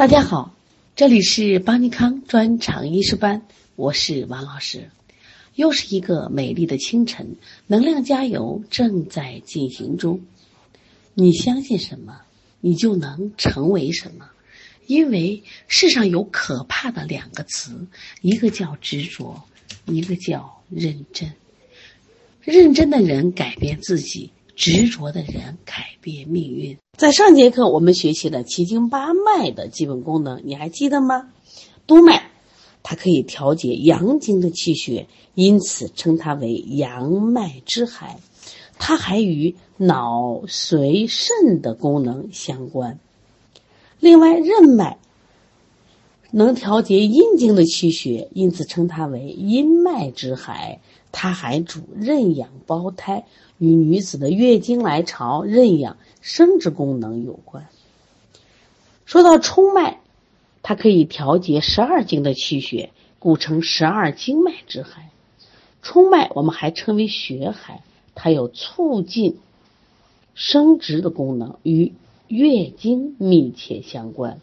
大家好，这里是邦尼康专场医师班，我是王老师。又是一个美丽的清晨，能量加油正在进行中。你相信什么，你就能成为什么。因为世上有可怕的两个词，一个叫执着，一个叫认真。认真的人改变自己。执着的人改变命运。在上节课，我们学习了七经八脉的基本功能，你还记得吗？督脉，它可以调节阳经的气血，因此称它为阳脉之海。它还与脑髓肾的功能相关。另外，任脉能调节阴经的气血，因此称它为阴脉之海。它还主任养胞胎。与女子的月经来潮、妊养、生殖功能有关。说到冲脉，它可以调节十二经的气血，故称十二经脉之海。冲脉我们还称为血海，它有促进生殖的功能，与月经密切相关。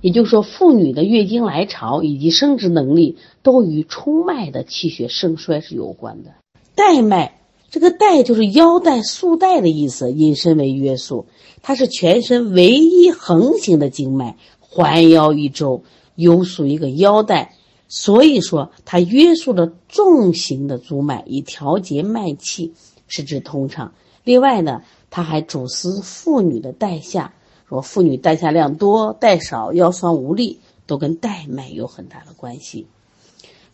也就是说，妇女的月经来潮以及生殖能力都与冲脉的气血盛衰是有关的。带脉。这个带就是腰带、束带的意思，引申为约束。它是全身唯一横行的经脉，环腰一周，有属一个腰带，所以说它约束了纵行的足脉，以调节脉气，使之通畅。另外呢，它还主司妇女的带下，说妇女带下量多、带少、腰酸无力，都跟带脉有很大的关系。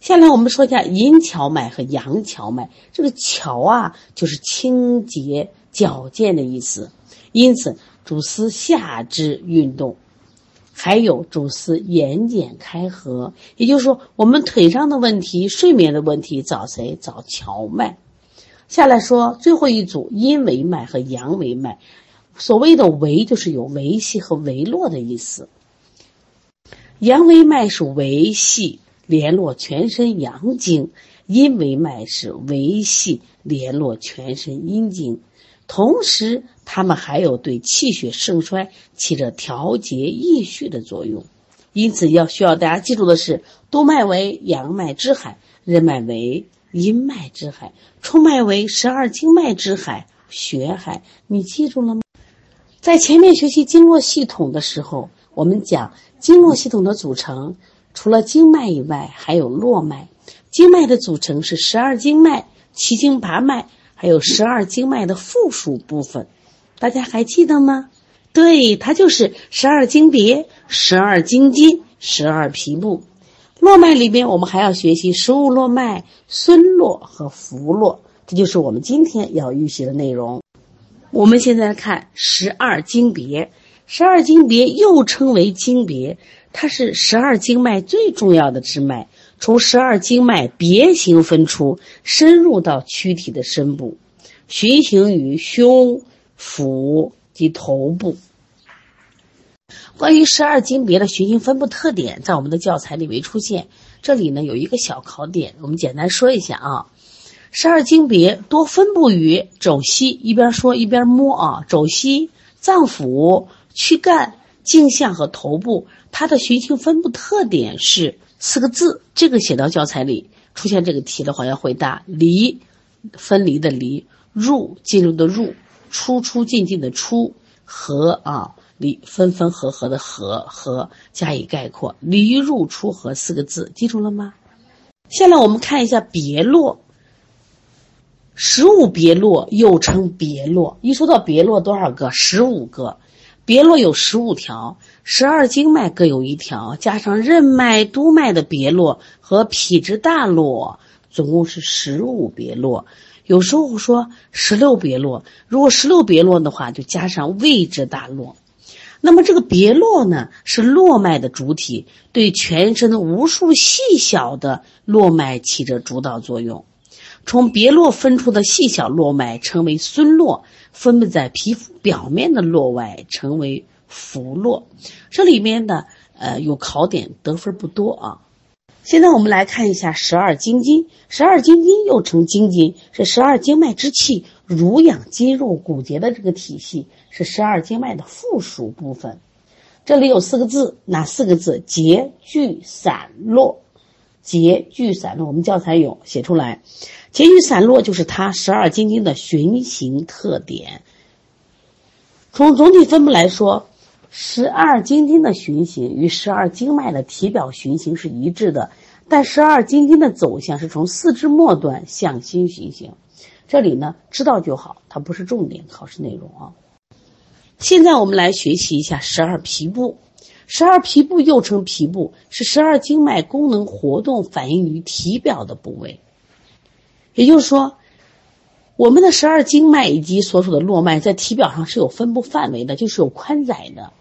下来我们说一下阴跷脉和阳跷脉。这个跷啊，就是清洁、矫健的意思，因此主司下肢运动，还有主司眼睑开合。也就是说，我们腿上的问题、睡眠的问题，找谁？找跷脉。下来说最后一组阴维脉和阳维脉。所谓的维，就是有维系和维络的意思。阳维脉是维系。联络全身阳经，阴维脉是维系联络全身阴经，同时它们还有对气血盛衰起着调节益虚的作用。因此，要需要大家记住的是：督脉为阳脉之海，任脉为阴脉之海，冲脉为十二经脉之海，血海。你记住了吗？在前面学习经络系统的时候，我们讲经络系统的组成。除了经脉以外，还有络脉。经脉的组成是十二经脉、七经八脉，还有十二经脉的附属部分。大家还记得吗？对，它就是十二经别、十二经筋、十二皮部。络脉里边，我们还要学习十五络脉、孙络和浮络，这就是我们今天要预习的内容。我们现在看十二经别，十二经别又称为经别。它是十二经脉最重要的支脉，从十二经脉别行分出，深入到躯体的深部，循行于胸、腹及头部。关于十二经别的循行分布特点，在我们的教材里没出现。这里呢有一个小考点，我们简单说一下啊。十二经别多分布于肘膝，一边说一边摸啊，肘膝、脏腑、躯干。镜像和头部，它的循行分布特点是四个字。这个写到教材里出现这个题的话，要回答离，分离的离，入进入的入，出出进进的出，和啊离分分合合的合和加以概括，离入出合四个字，记住了吗？下来我们看一下别络，十五别络又称别络。一说到别络，多少个？十五个。别络有十五条，十二经脉各有一条，加上任脉、督脉的别络和脾之大络，总共是十五别络。有时候说十六别络，如果十六别络的话，就加上胃之大络。那么这个别络呢，是络脉的主体，对全身的无数细小的络脉起着主导作用。从别络分出的细小络脉称为孙络。分布在皮肤表面的络外称为浮络，这里面的呃有考点得分不多啊。现在我们来看一下十二经筋，十二经筋又称经筋，是十二经脉之气濡养肌肉骨节的这个体系，是十二经脉的附属部分。这里有四个字，哪四个字？节聚散落，节聚散落。我们教材有写出来，节聚散落就是它十二经经的循行特点。从总体分布来说，十二经经的循行与十二经脉的体表循行是一致的，但十二经经的走向是从四肢末端向心循行。这里呢，知道就好，它不是重点考试内容啊。现在我们来学习一下十二皮部。十二皮部又称皮部，是十二经脉功能活动反映于体表的部位。也就是说，我们的十二经脉以及所属的络脉在体表上是有分布范围的，就是有宽窄的。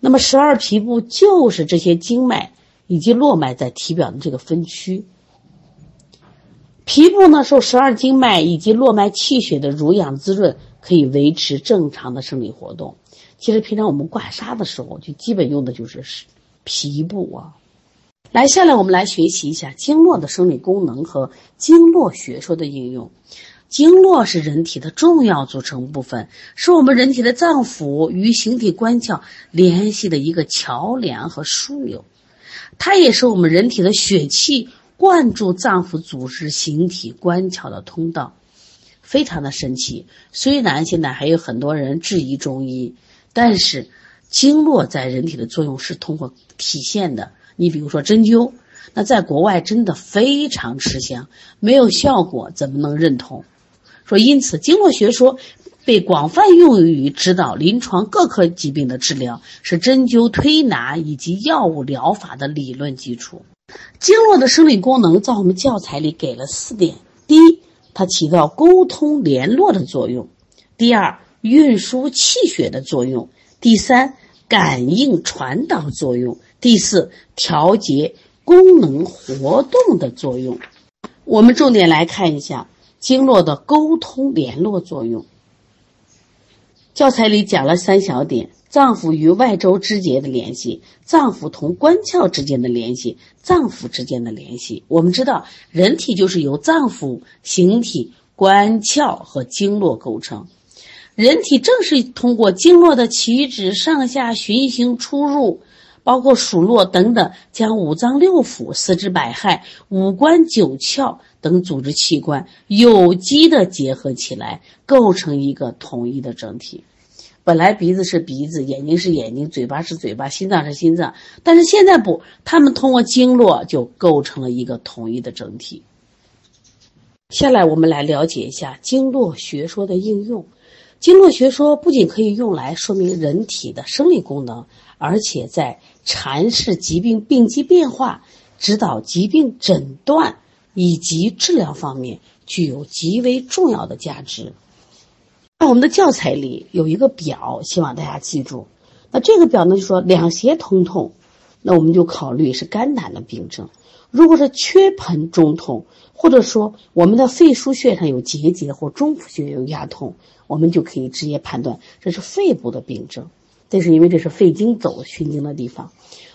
那么，十二皮部就是这些经脉以及络脉在体表的这个分区。皮部呢，受十二经脉以及络脉气血的濡养滋润。可以维持正常的生理活动。其实平常我们刮痧的时候，就基本用的就是皮部啊。来，下来我们来学习一下经络的生理功能和经络学说的应用。经络是人体的重要组成部分，是我们人体的脏腑与形体官窍联系的一个桥梁和枢纽。它也是我们人体的血气灌注脏腑组织形体官窍的通道。非常的神奇，虽然现在还有很多人质疑中医，但是经络在人体的作用是通过体现的。你比如说针灸，那在国外真的非常吃香，没有效果怎么能认同？说因此，经络学说被广泛用于指导临床各科疾病的治疗，是针灸推拿以及药物疗法的理论基础。经络的生理功能在我们教材里给了四点：第一。它起到沟通联络的作用，第二，运输气血的作用，第三，感应传导作用，第四，调节功能活动的作用。我们重点来看一下经络的沟通联络作用。教材里讲了三小点。脏腑与外周肢节的联系，脏腑同官窍之间的联系，脏腑之间的联系。我们知道，人体就是由脏腑、形体、官窍和经络构成。人体正是通过经络的起止、上下循行出入，包括数络等等，将五脏六腑、四肢百骸、五官九窍等组织器官有机的结合起来，构成一个统一的整体。本来鼻子是鼻子，眼睛是眼睛，嘴巴是嘴巴，心脏是心脏，但是现在不，他们通过经络就构成了一个统一的整体。下来我们来了解一下经络学说的应用。经络学说不仅可以用来说明人体的生理功能，而且在阐释疾病病机变化、指导疾病诊断以及治疗方面具有极为重要的价值。在我们的教材里有一个表，希望大家记住。那这个表呢，就说两胁通痛，那我们就考虑是肝胆的病症。如果是缺盆中痛，或者说我们的肺腧穴上有结节或中府穴有压痛，我们就可以直接判断这是肺部的病症。这是因为这是肺经走循经的地方。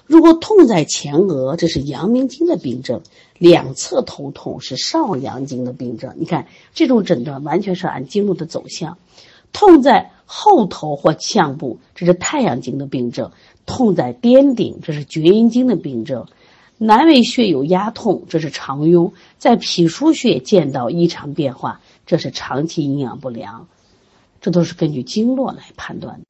如果痛在前额，这是阳明经的病症；两侧头痛是少阳经的病症。你看这种诊断完全是按经络的走向。痛在后头或项部，这是太阳经的病症；痛在颠顶，这是厥阴经的病症；南尾穴有压痛，这是肠痈；在脾腧穴见到异常变化，这是长期营养不良。这都是根据经络来判断的。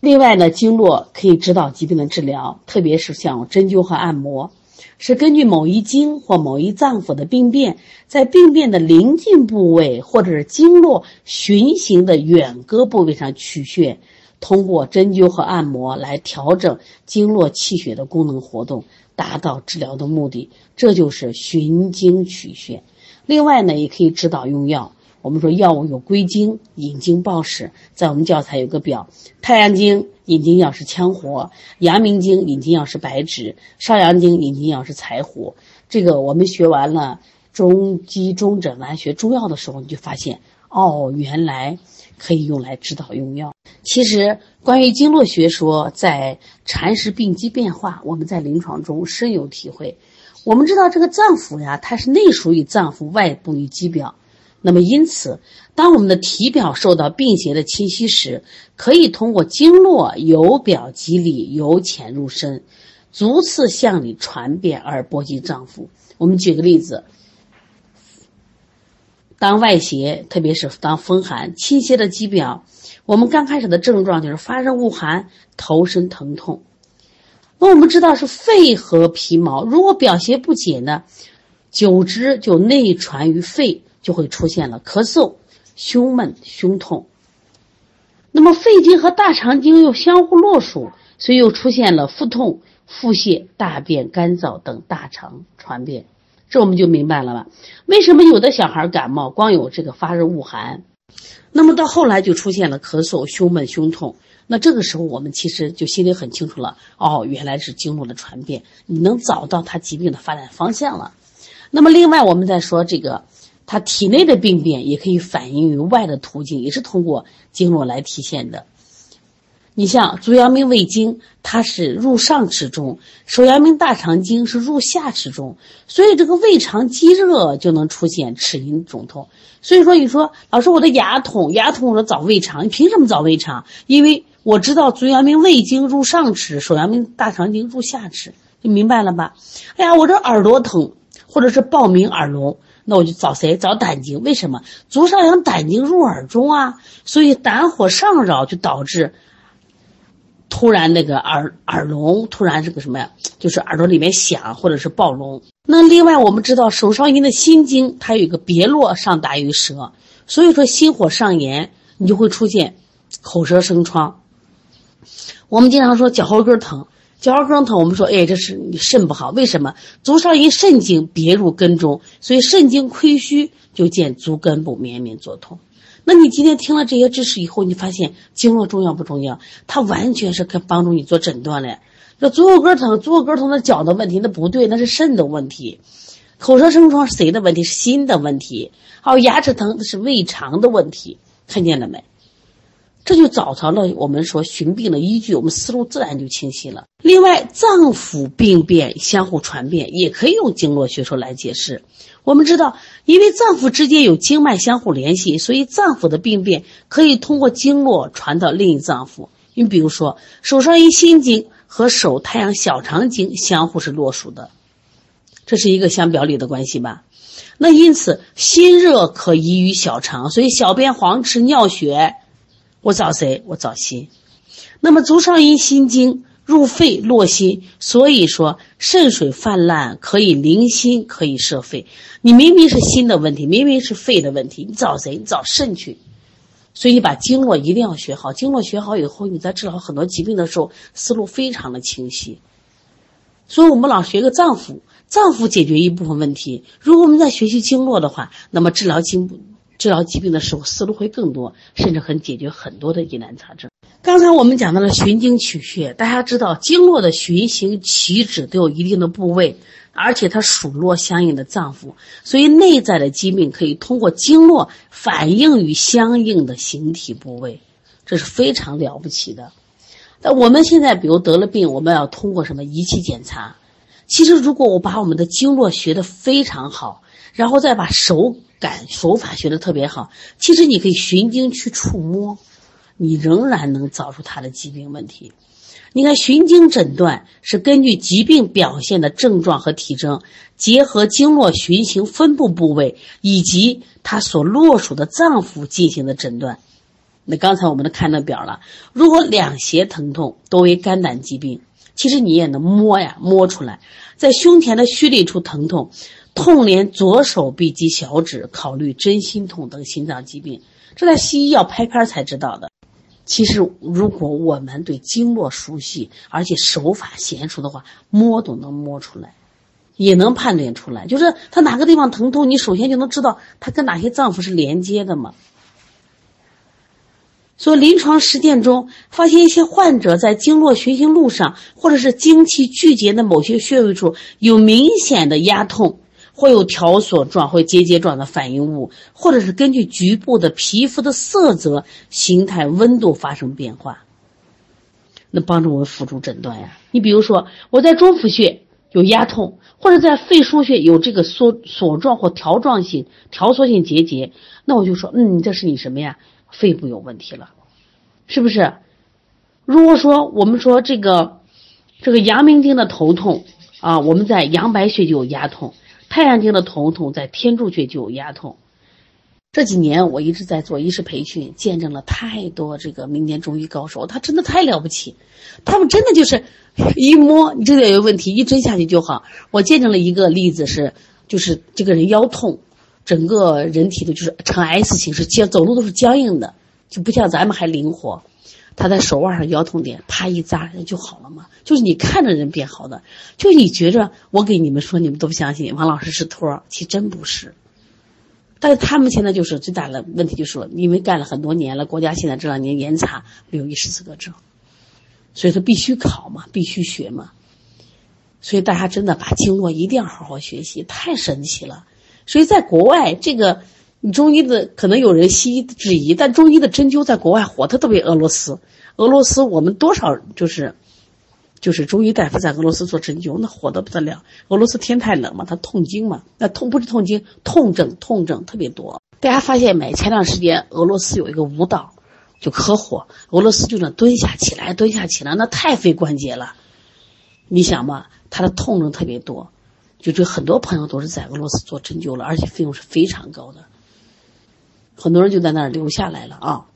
另外呢，经络可以指导疾病的治疗，特别是像针灸和按摩，是根据某一经或某一脏腑的病变，在病变的临近部位或者是经络循行的远隔部位上取穴，通过针灸和按摩来调整经络气血的功能活动，达到治疗的目的。这就是循经取穴。另外呢，也可以指导用药。我们说药物有归经、引经报史，在我们教材有个表：太阳经引经药是羌活，阳明经引经药是白芷，少阳经引经药是柴胡。这个我们学完了中基中诊完学中药的时候，你就发现哦，原来可以用来指导用药。其实关于经络学说，在阐释病机变化，我们在临床中深有体会。我们知道这个脏腑呀，它是内属于脏腑，外部于肌表。那么因此，当我们的体表受到病邪的侵袭时，可以通过经络由表及里，由浅入深，逐次向里传遍而波及脏腑。我们举个例子，当外邪，特别是当风寒侵袭的肌表，我们刚开始的症状就是发热恶寒、头身疼痛。那我们知道是肺和皮毛，如果表邪不解呢，久之就内传于肺。就会出现了咳嗽、胸闷、胸痛。那么肺经和大肠经又相互络属，所以又出现了腹痛、腹泻、大便干燥等大肠传变。这我们就明白了吧？为什么有的小孩感冒光有这个发热恶寒，那么到后来就出现了咳嗽、胸闷、胸痛？那这个时候我们其实就心里很清楚了。哦，原来是经络的传变，你能找到他疾病的发展方向了。那么另外我们再说这个。它体内的病变也可以反映于外的途径，也是通过经络来体现的。你像足阳明胃经，它是入上齿中；手阳明大肠经是入下齿中，所以这个胃肠积热就能出现齿龈肿痛。所以说，你说老师我的牙痛，牙痛我说找胃肠，你凭什么找胃肠？因为我知道足阳明胃经入上齿，手阳明大肠经入下齿，你明白了吧？哎呀，我这耳朵疼，或者是暴鸣耳聋。那我就找谁？找胆经？为什么足少阳胆经入耳中啊？所以胆火上扰就导致突然那个耳耳聋，突然这个什么呀？就是耳朵里面响或者是暴聋。那另外我们知道手少阴的心经，它有一个别络上达于舌，所以说心火上炎，你就会出现口舌生疮。我们经常说脚后跟疼。脚后跟疼，我们说，哎，这是你肾不好。为什么？足少阴肾经别入根中，所以肾经亏虚，就见足根部绵绵作痛。那你今天听了这些知识以后，你发现经络重要不重要？它完全是可帮助你做诊断的。这足后跟疼，足后跟疼的脚的问题，那不对，那是肾的问题。口舌生疮是谁的问题？是心的问题。还有牙齿疼，那是胃肠的问题。看见了没？这就找着了我们说寻病的依据，我们思路自然就清晰了。另外，脏腑病变相互传变，也可以用经络学说来解释。我们知道，因为脏腑之间有经脉相互联系，所以脏腑的病变可以通过经络传到另一脏腑。你比如说，手少阴心经和手太阳小肠经相互是络属的，这是一个相表里的关系吧？那因此，心热可移于小肠，所以小便黄赤、尿血。我找谁？我找心。那么足少阴心经入肺络心，所以说肾水泛滥可以凌心，可以摄肺。你明明是心的问题，明明是肺的问题，你找谁？你找肾去。所以你把经络一定要学好，经络学好以后，你在治疗很多疾病的时候，思路非常的清晰。所以我们老学个脏腑，脏腑解决一部分问题。如果我们在学习经络的话，那么治疗经。治疗疾病的时候思路会更多，甚至很解决很多的疑难杂症。刚才我们讲到了循经取穴，大家知道经络的循行起止都有一定的部位，而且它属络相应的脏腑，所以内在的疾病可以通过经络反映于相应的形体部位，这是非常了不起的。那我们现在比如得了病，我们要通过什么仪器检查？其实如果我把我们的经络学得非常好，然后再把手。感手法学的特别好，其实你可以循经去触摸，你仍然能找出他的疾病问题。你看循经诊断是根据疾病表现的症状和体征，结合经络循行分布部位以及它所络属的脏腑进行的诊断。那刚才我们都看到表了，如果两胁疼痛都为肝胆疾病，其实你也能摸呀摸出来，在胸前的虚里处疼痛。痛连左手臂及小指，考虑真心痛等心脏疾病，这在西医要拍片才知道的。其实，如果我们对经络熟悉，而且手法娴熟的话，摸都能摸出来，也能判断出来。就是他哪个地方疼痛，你首先就能知道他跟哪些脏腑是连接的嘛。所以，临床实践中发现一些患者在经络循行路上，或者是经气聚集的某些穴位处有明显的压痛。会有条索状或结节状的反应物，或者是根据局部的皮肤的色泽、形态、温度发生变化，那帮助我们辅助诊断呀。你比如说，我在中府穴有压痛，或者在肺腧穴有这个缩索状或条状性、条索性结节，那我就说，嗯，这是你什么呀？肺部有问题了，是不是？如果说我们说这个这个阳明经的头痛啊，我们在阳白穴就有压痛；太阳经的头痛在天柱穴就有压痛。这几年我一直在做医师培训，见证了太多这个民间中医高手，他真的太了不起，他们真的就是一摸你这个有问题，一针下去就好。我见证了一个例子是，就是这个人腰痛，整个人体的就是呈 S 形式，僵走路都是僵硬的，就不像咱们还灵活。他在手腕上腰痛点，啪一扎人就好了嘛。就是你看着人变好的，就你觉着我给你们说，你们都不相信，王老师是托，其实真不是。但是他们现在就是最大的问题，就是说，因为干了很多年了，国家现在这两年严查六一十四个证，所以说必须考嘛，必须学嘛。所以大家真的把经络一定要好好学习，太神奇了。所以在国外，这个你中医的可能有人西医质疑，但中医的针灸在国外火，它特别俄罗斯。俄罗斯我们多少就是。就是中医大夫在俄罗斯做针灸，那火得不得了。俄罗斯天太冷嘛，他痛经嘛，那痛不是痛经，痛症痛症特别多。大家发现没？前段时间俄罗斯有一个舞蹈，就可火。俄罗斯就那蹲下起来，蹲下起来，那太费关节了。你想嘛，他的痛症特别多，就这很多朋友都是在俄罗斯做针灸了，而且费用是非常高的。很多人就在那儿留下来了啊。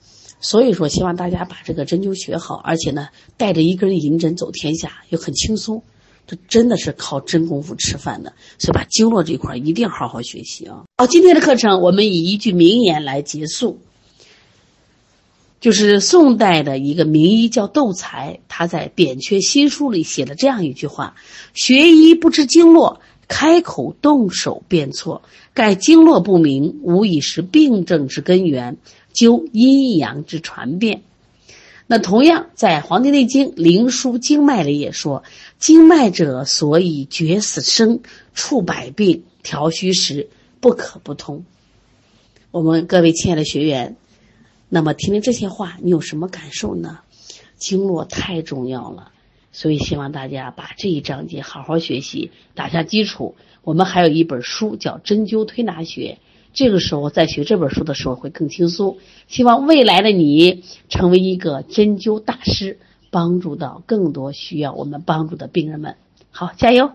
所以说，希望大家把这个针灸学好，而且呢，带着一根银针走天下，又很轻松。这真的是靠真功夫吃饭的，所以把经络这一块一定好好学习啊！好，今天的课程我们以一句名言来结束，就是宋代的一个名医叫窦才，他在《扁鹊新书》里写了这样一句话：“学医不知经络，开口动手便错。盖经络不明，无以是病症之根源。”究阴阳之传变，那同样在《黄帝内经·灵枢·经脉》里也说：“经脉者，所以决死生，处百病，调虚实，不可不通。”我们各位亲爱的学员，那么听听这些话，你有什么感受呢？经络太重要了，所以希望大家把这一章节好好学习，打下基础。我们还有一本书叫《针灸推拿学》。这个时候在学这本书的时候会更轻松。希望未来的你成为一个针灸大师，帮助到更多需要我们帮助的病人们。好，加油！